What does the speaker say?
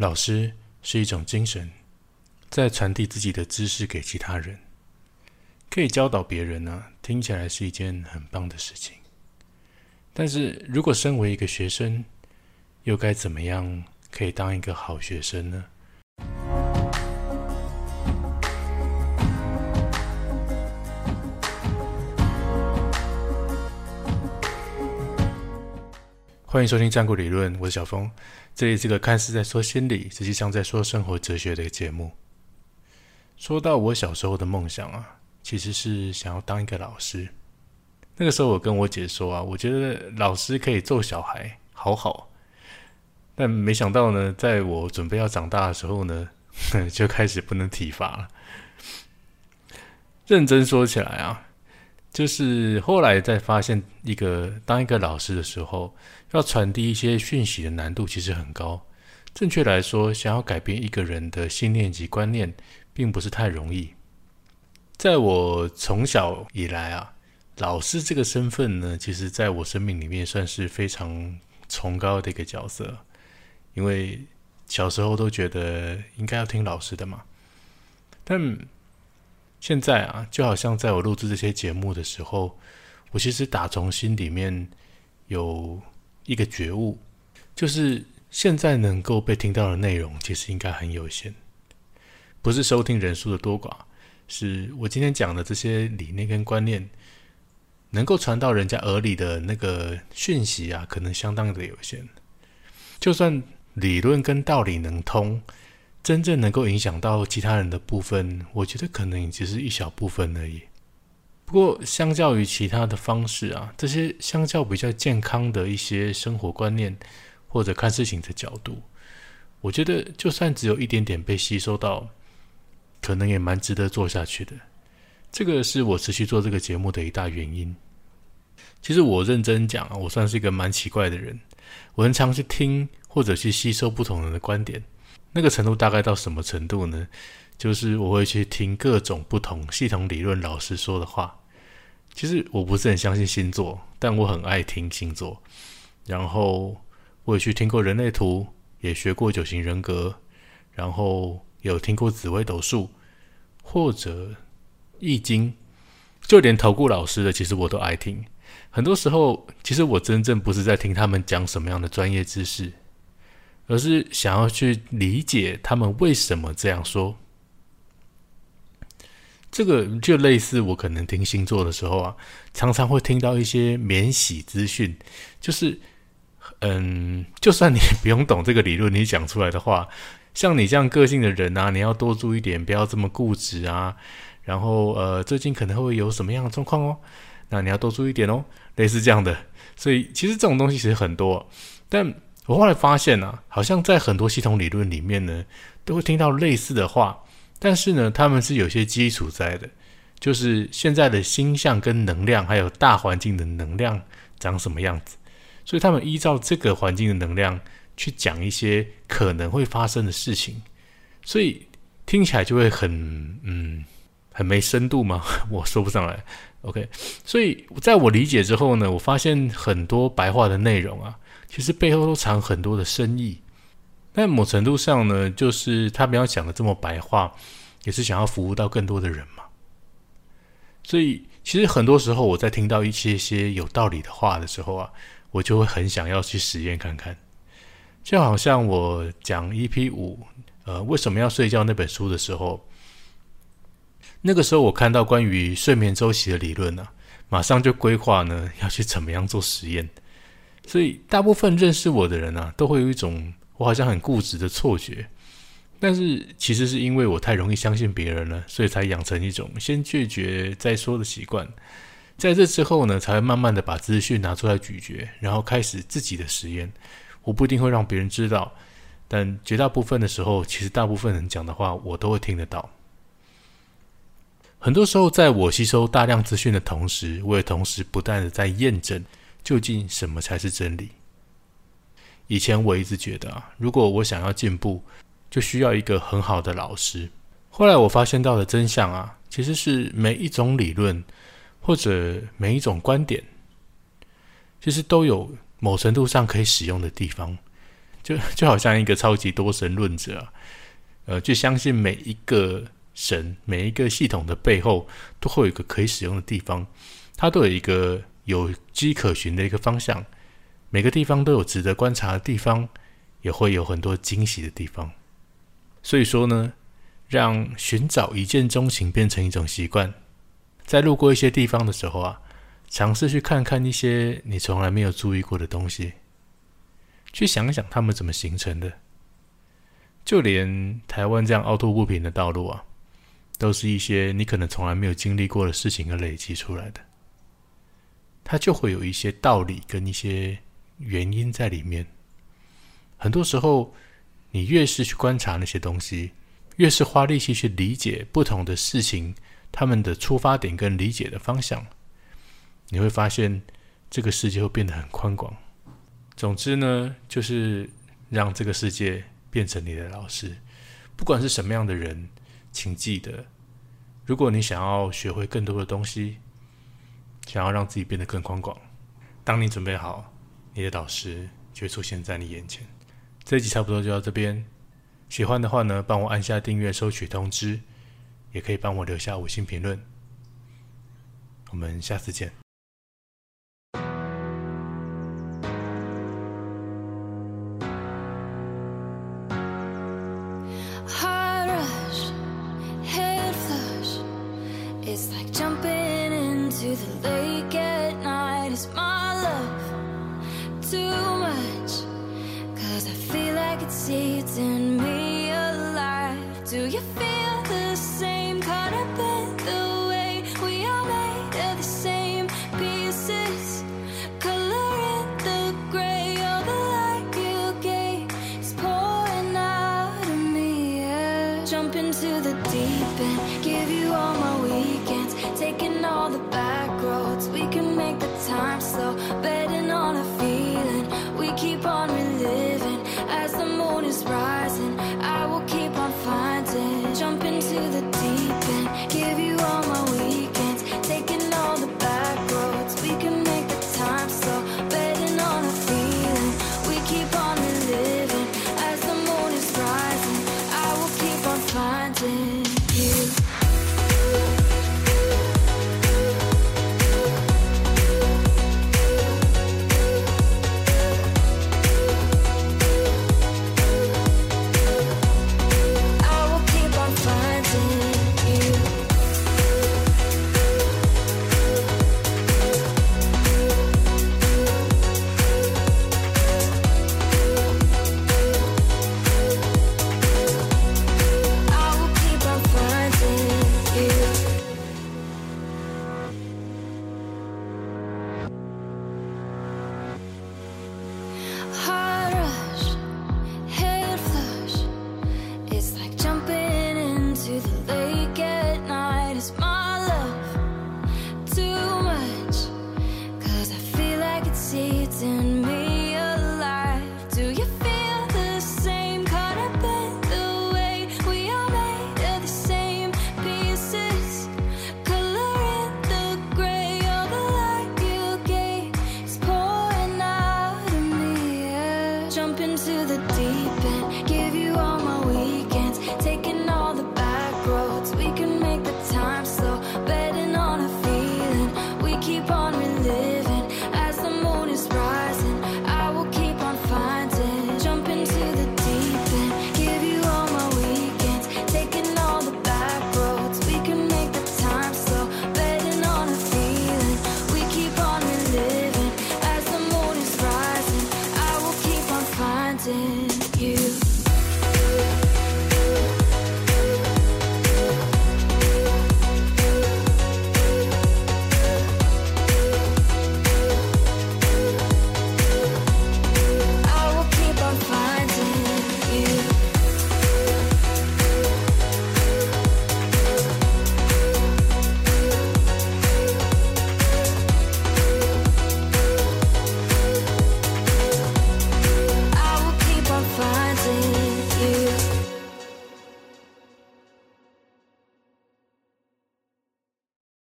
老师是一种精神，在传递自己的知识给其他人，可以教导别人呢，听起来是一件很棒的事情。但是如果身为一个学生，又该怎么样可以当一个好学生呢？欢迎收听《战国理论》，我是小峰。这里是个看似在说心理，实际上在说生活哲学的节目。说到我小时候的梦想啊，其实是想要当一个老师。那个时候我跟我姐说啊，我觉得老师可以揍小孩，好好。但没想到呢，在我准备要长大的时候呢，就开始不能体罚了。认真说起来啊。就是后来在发现一个当一个老师的时候，要传递一些讯息的难度其实很高。正确来说，想要改变一个人的信念及观念，并不是太容易。在我从小以来啊，老师这个身份呢，其实在我生命里面算是非常崇高的一个角色，因为小时候都觉得应该要听老师的嘛。但现在啊，就好像在我录制这些节目的时候，我其实打从心里面有一个觉悟，就是现在能够被听到的内容，其实应该很有限。不是收听人数的多寡，是我今天讲的这些理念跟观念，能够传到人家耳里的那个讯息啊，可能相当的有限。就算理论跟道理能通。真正能够影响到其他人的部分，我觉得可能也只是一小部分而已。不过，相较于其他的方式啊，这些相较比较健康的一些生活观念或者看事情的角度，我觉得就算只有一点点被吸收到，可能也蛮值得做下去的。这个是我持续做这个节目的一大原因。其实我认真讲啊，我算是一个蛮奇怪的人，我很常去听或者去吸收不同人的观点。那个程度大概到什么程度呢？就是我会去听各种不同系统理论老师说的话。其实我不是很相信星座，但我很爱听星座。然后我也去听过人类图，也学过九型人格，然后有听过紫微斗数或者易经，就连投顾老师的，其实我都爱听。很多时候，其实我真正不是在听他们讲什么样的专业知识。而是想要去理解他们为什么这样说。这个就类似我可能听星座的时候啊，常常会听到一些免洗资讯，就是，嗯，就算你 不用懂这个理论，你讲出来的话，像你这样个性的人啊，你要多注意点，不要这么固执啊。然后，呃，最近可能会有什么样的状况哦？那你要多注意点哦，类似这样的。所以，其实这种东西其实很多，但。我后来发现啊，好像在很多系统理论里面呢，都会听到类似的话，但是呢，他们是有些基础在的，就是现在的星象跟能量，还有大环境的能量长什么样子，所以他们依照这个环境的能量去讲一些可能会发生的事情，所以听起来就会很嗯很没深度吗？我说不上来。OK，所以在我理解之后呢，我发现很多白话的内容啊。其实背后都藏很多的深意，但某程度上呢，就是他们要讲的这么白话，也是想要服务到更多的人嘛。所以，其实很多时候我在听到一些些有道理的话的时候啊，我就会很想要去实验看看。就好像我讲 EP 五，呃，为什么要睡觉那本书的时候，那个时候我看到关于睡眠周期的理论呢，马上就规划呢要去怎么样做实验。所以，大部分认识我的人啊，都会有一种我好像很固执的错觉。但是，其实是因为我太容易相信别人了，所以才养成一种先拒绝再说的习惯。在这之后呢，才会慢慢的把资讯拿出来咀嚼，然后开始自己的实验。我不一定会让别人知道，但绝大部分的时候，其实大部分人讲的话，我都会听得到。很多时候，在我吸收大量资讯的同时，我也同时不断的在验证。究竟什么才是真理？以前我一直觉得啊，如果我想要进步，就需要一个很好的老师。后来我发现到的真相啊，其实是每一种理论或者每一种观点，其实都有某程度上可以使用的地方。就就好像一个超级多神论者啊，呃，就相信每一个神、每一个系统的背后都会有一个可以使用的地方，它都有一个有迹可循的一个方向，每个地方都有值得观察的地方，也会有很多惊喜的地方。所以说呢，让寻找一见钟情变成一种习惯，在路过一些地方的时候啊，尝试去看看一些你从来没有注意过的东西。去想想他们怎么形成的，就连台湾这样凹凸不平的道路啊，都是一些你可能从来没有经历过的事情而累积出来的。它就会有一些道理跟一些原因在里面。很多时候，你越是去观察那些东西，越是花力气去理解不同的事情，他们的出发点跟理解的方向，你会发现这个世界会变得很宽广。总之呢，就是让这个世界变成你的老师。不管是什么样的人，请记得，如果你想要学会更多的东西，想要让自己变得更宽广，当你准备好，你的导师就会出现在你眼前。这一集差不多就到这边。喜欢的话呢，帮我按下订阅，收取通知，也可以帮我留下五星评论。我们下次见。Do you feel? you.